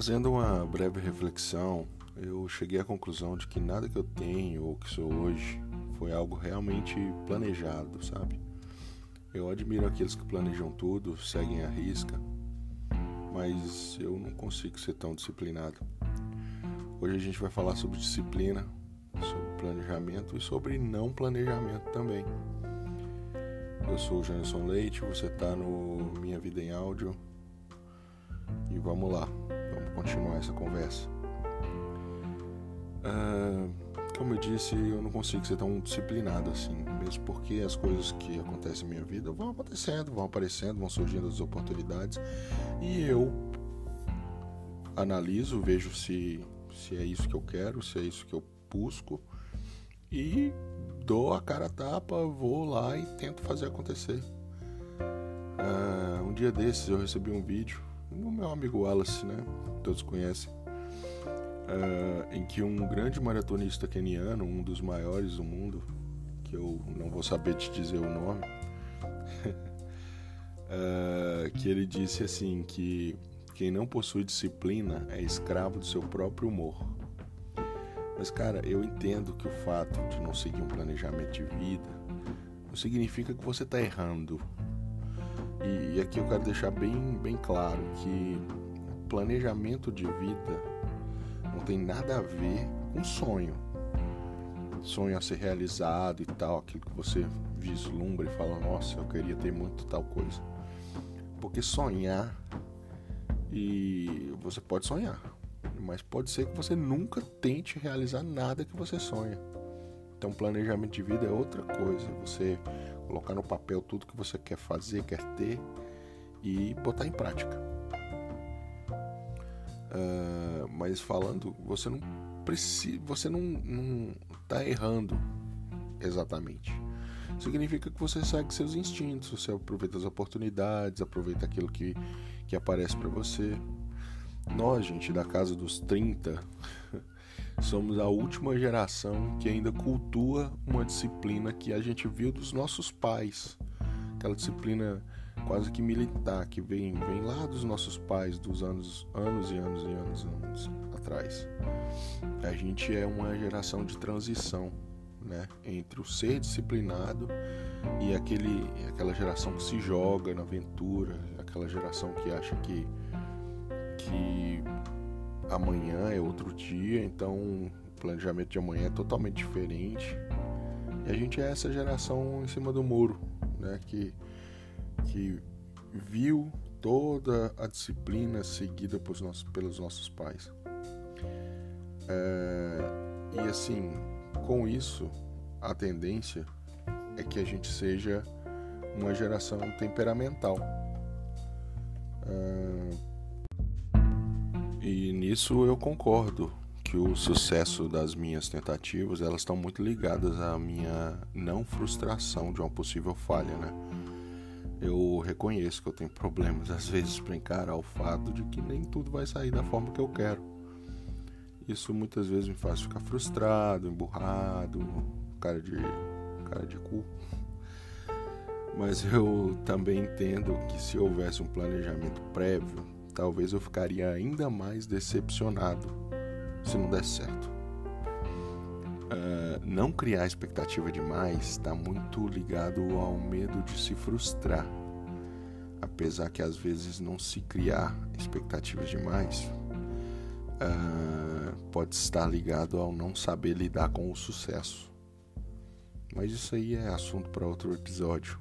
Fazendo uma breve reflexão, eu cheguei à conclusão de que nada que eu tenho ou que sou hoje foi algo realmente planejado, sabe? Eu admiro aqueles que planejam tudo, seguem a risca, mas eu não consigo ser tão disciplinado. Hoje a gente vai falar sobre disciplina, sobre planejamento e sobre não planejamento também. Eu sou o Janison Leite, você está no Minha Vida em Áudio e vamos lá continuar essa conversa. Uh, como eu disse, eu não consigo ser tão disciplinado assim, mesmo porque as coisas que acontecem na minha vida vão acontecendo, vão aparecendo, vão surgindo as oportunidades e eu analiso, vejo se, se é isso que eu quero, se é isso que eu busco e dou a cara a tapa, vou lá e tento fazer acontecer. Uh, um dia desses eu recebi um vídeo no meu amigo Wallace, né? Todos conhecem. Uh, em que um grande maratonista keniano, um dos maiores do mundo, que eu não vou saber te dizer o nome, uh, que ele disse assim que quem não possui disciplina é escravo do seu próprio humor. Mas cara, eu entendo que o fato de não seguir um planejamento de vida não significa que você está errando, e, aqui eu quero deixar bem, bem claro que planejamento de vida não tem nada a ver com sonho. Sonho a ser realizado e tal, aquilo que você vislumbra e fala, nossa, eu queria ter muito tal coisa. Porque sonhar e você pode sonhar, mas pode ser que você nunca tente realizar nada que você sonha. Então, planejamento de vida é outra coisa. Você colocar no papel tudo que você quer fazer, quer ter e botar em prática. Uh, mas falando, você não precisa, você não, não tá errando exatamente. Significa que você segue seus instintos, você aproveita as oportunidades, aproveita aquilo que, que aparece para você. Nós, gente, da casa dos 30, somos a última geração que ainda cultua uma disciplina que a gente viu dos nossos pais. Aquela disciplina quase que militar que vem, vem lá dos nossos pais dos anos, anos e anos e anos, anos atrás. A gente é uma geração de transição, né, entre o ser disciplinado e aquele, aquela geração que se joga na aventura, aquela geração que acha que que amanhã é outro dia, então o planejamento de amanhã é totalmente diferente. E a gente é essa geração em cima do muro, né, que, que viu toda a disciplina seguida pelos nossos, pelos nossos pais. É, e assim, com isso, a tendência é que a gente seja uma geração temperamental. É, e nisso eu concordo que o sucesso das minhas tentativas elas estão muito ligadas à minha não frustração de uma possível falha, né? Eu reconheço que eu tenho problemas às vezes para encarar o fato de que nem tudo vai sair da forma que eu quero. Isso muitas vezes me faz ficar frustrado, emburrado, cara de cara de cu. Mas eu também entendo que se houvesse um planejamento prévio, talvez eu ficaria ainda mais decepcionado se não desse certo. Uh, não criar expectativa demais está muito ligado ao medo de se frustrar. Apesar que às vezes não se criar expectativas demais uh, pode estar ligado ao não saber lidar com o sucesso. Mas isso aí é assunto para outro episódio.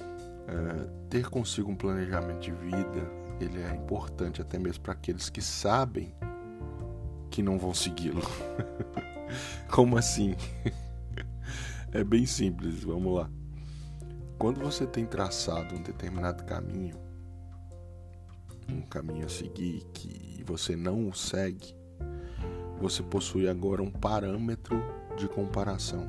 Uh, ter consigo um planejamento de vida ele é importante até mesmo para aqueles que sabem que não vão segui-lo. Como assim? é bem simples, vamos lá. Quando você tem traçado um determinado caminho, um caminho a seguir que você não o segue, você possui agora um parâmetro de comparação.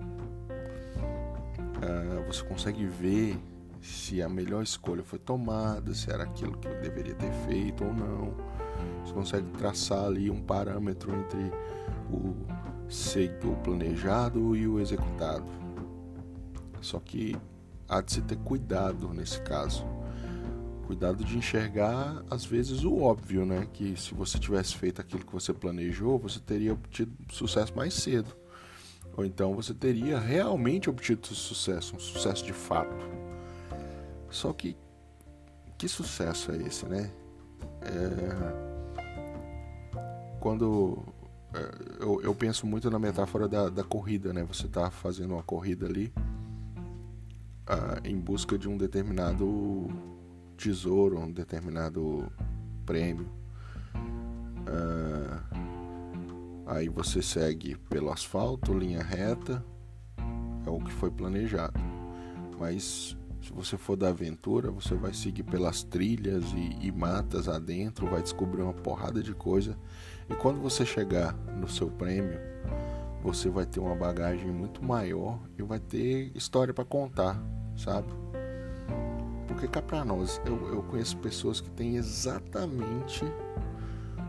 Uh, você consegue ver se a melhor escolha foi tomada, se era aquilo que eu deveria ter feito ou não. Você consegue traçar ali um parâmetro entre o, o planejado e o executado. Só que há de se ter cuidado nesse caso. cuidado de enxergar às vezes o óbvio, né? Que se você tivesse feito aquilo que você planejou, você teria obtido sucesso mais cedo. Ou então você teria realmente obtido sucesso, um sucesso de fato. Só que que sucesso é esse, né? É... Quando é, eu, eu, penso muito na metáfora da, da corrida, né? Você está fazendo uma corrida ali ah, em busca de um determinado tesouro, um determinado prêmio. Ah, aí você segue pelo asfalto, linha reta, é o que foi planejado. Mas se você for da aventura, você vai seguir pelas trilhas e, e, matas adentro, vai descobrir uma porrada de coisa. E quando você chegar no seu prêmio, você vai ter uma bagagem muito maior e vai ter história para contar, sabe? Porque cá pra nós, eu, eu conheço pessoas que têm exatamente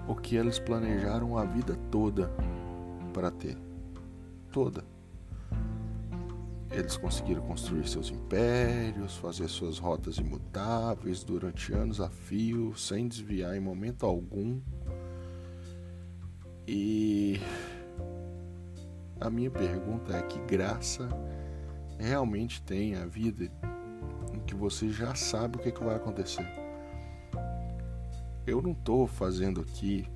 o que eles planejaram a vida toda para ter. Toda. Eles conseguiram construir seus impérios, fazer suas rotas imutáveis durante anos a fio, sem desviar em momento algum. E a minha pergunta é: que graça realmente tem a vida em que você já sabe o que, é que vai acontecer? Eu não estou fazendo aqui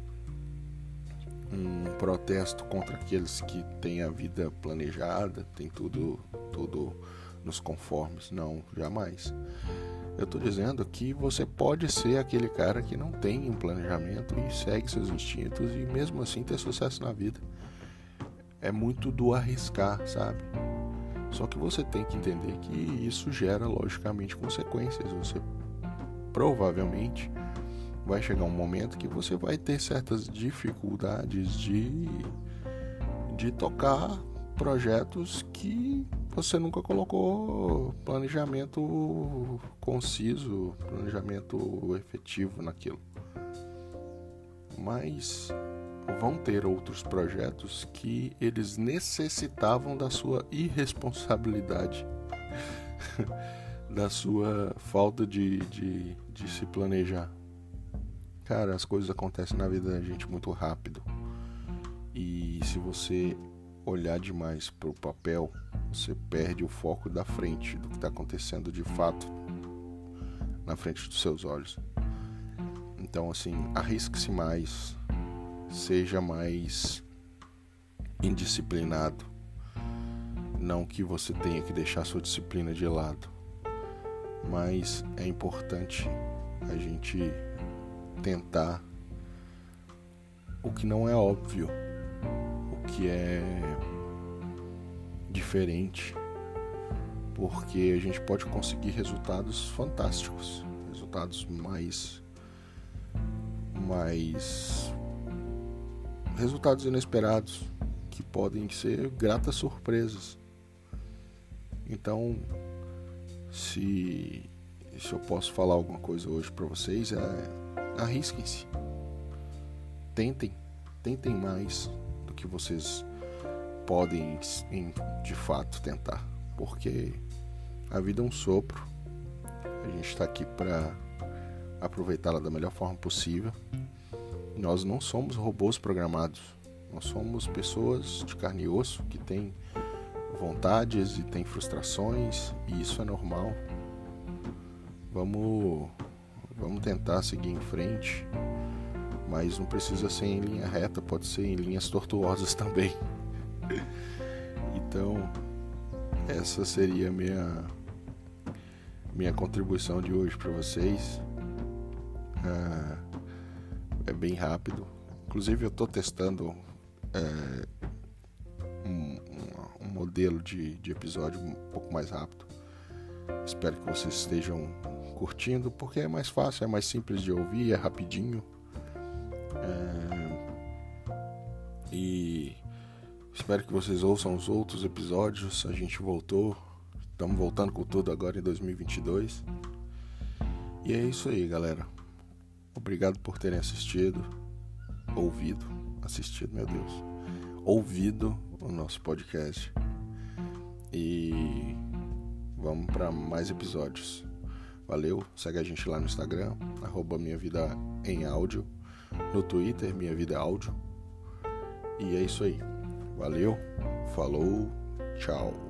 um protesto contra aqueles que têm a vida planejada, tem tudo, tudo nos conformes. Não, jamais. Eu estou dizendo que você pode ser aquele cara que não tem um planejamento e segue seus instintos e mesmo assim ter sucesso na vida. É muito do arriscar, sabe? Só que você tem que entender que isso gera logicamente consequências. Você provavelmente vai chegar um momento que você vai ter certas dificuldades de, de tocar projetos que você nunca colocou planejamento conciso, planejamento efetivo naquilo. Mas vão ter outros projetos que eles necessitavam da sua irresponsabilidade, da sua falta de, de, de se planejar. Cara, as coisas acontecem na vida da gente muito rápido. E se você olhar demais para o papel, você perde o foco da frente, do que está acontecendo de fato na frente dos seus olhos. Então, assim, arrisque-se mais, seja mais indisciplinado. Não que você tenha que deixar sua disciplina de lado, mas é importante a gente tentar o que não é óbvio, o que é diferente, porque a gente pode conseguir resultados fantásticos, resultados mais mais resultados inesperados que podem ser gratas surpresas. Então, se se eu posso falar alguma coisa hoje para vocês é arrisquem-se. Tentem, tentem mais do que vocês podem de fato tentar, porque a vida é um sopro. A gente está aqui para aproveitá-la da melhor forma possível. Nós não somos robôs programados. Nós somos pessoas de carne e osso que têm vontades e têm frustrações, e isso é normal. Vamos Vamos tentar seguir em frente, mas não precisa ser em linha reta, pode ser em linhas tortuosas também. então, essa seria a minha minha contribuição de hoje para vocês. Ah, é bem rápido. Inclusive, eu estou testando é, um, um, modelo de, de episódio um pouco mais rápido. Espero que vocês estejam curtindo, porque é mais fácil, é mais simples de ouvir, é rapidinho. É... E espero que vocês ouçam os outros episódios. A gente voltou, estamos voltando com tudo agora em 2022. E é isso aí, galera. Obrigado por terem assistido, ouvido, assistido, meu Deus, ouvido o nosso podcast. E vamos para mais episódios. Valeu, segue a gente lá no Instagram, arroba Minha Vida em Áudio, no Twitter, Minha Vida Áudio. E é isso aí. Valeu, falou, tchau.